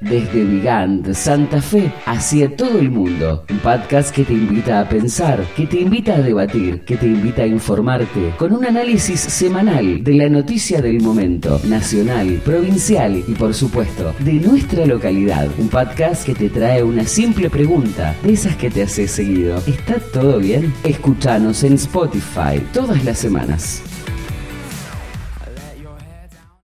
Desde Vigand, Santa Fe, hacia todo el mundo. Un podcast que te invita a pensar, que te invita a debatir, que te invita a informarte con un análisis semanal de la noticia del momento, nacional, provincial y por supuesto de nuestra localidad. Un podcast que te trae una simple pregunta, de esas que te hace seguido. ¿Está todo bien? Escúchanos en Spotify todas las semanas.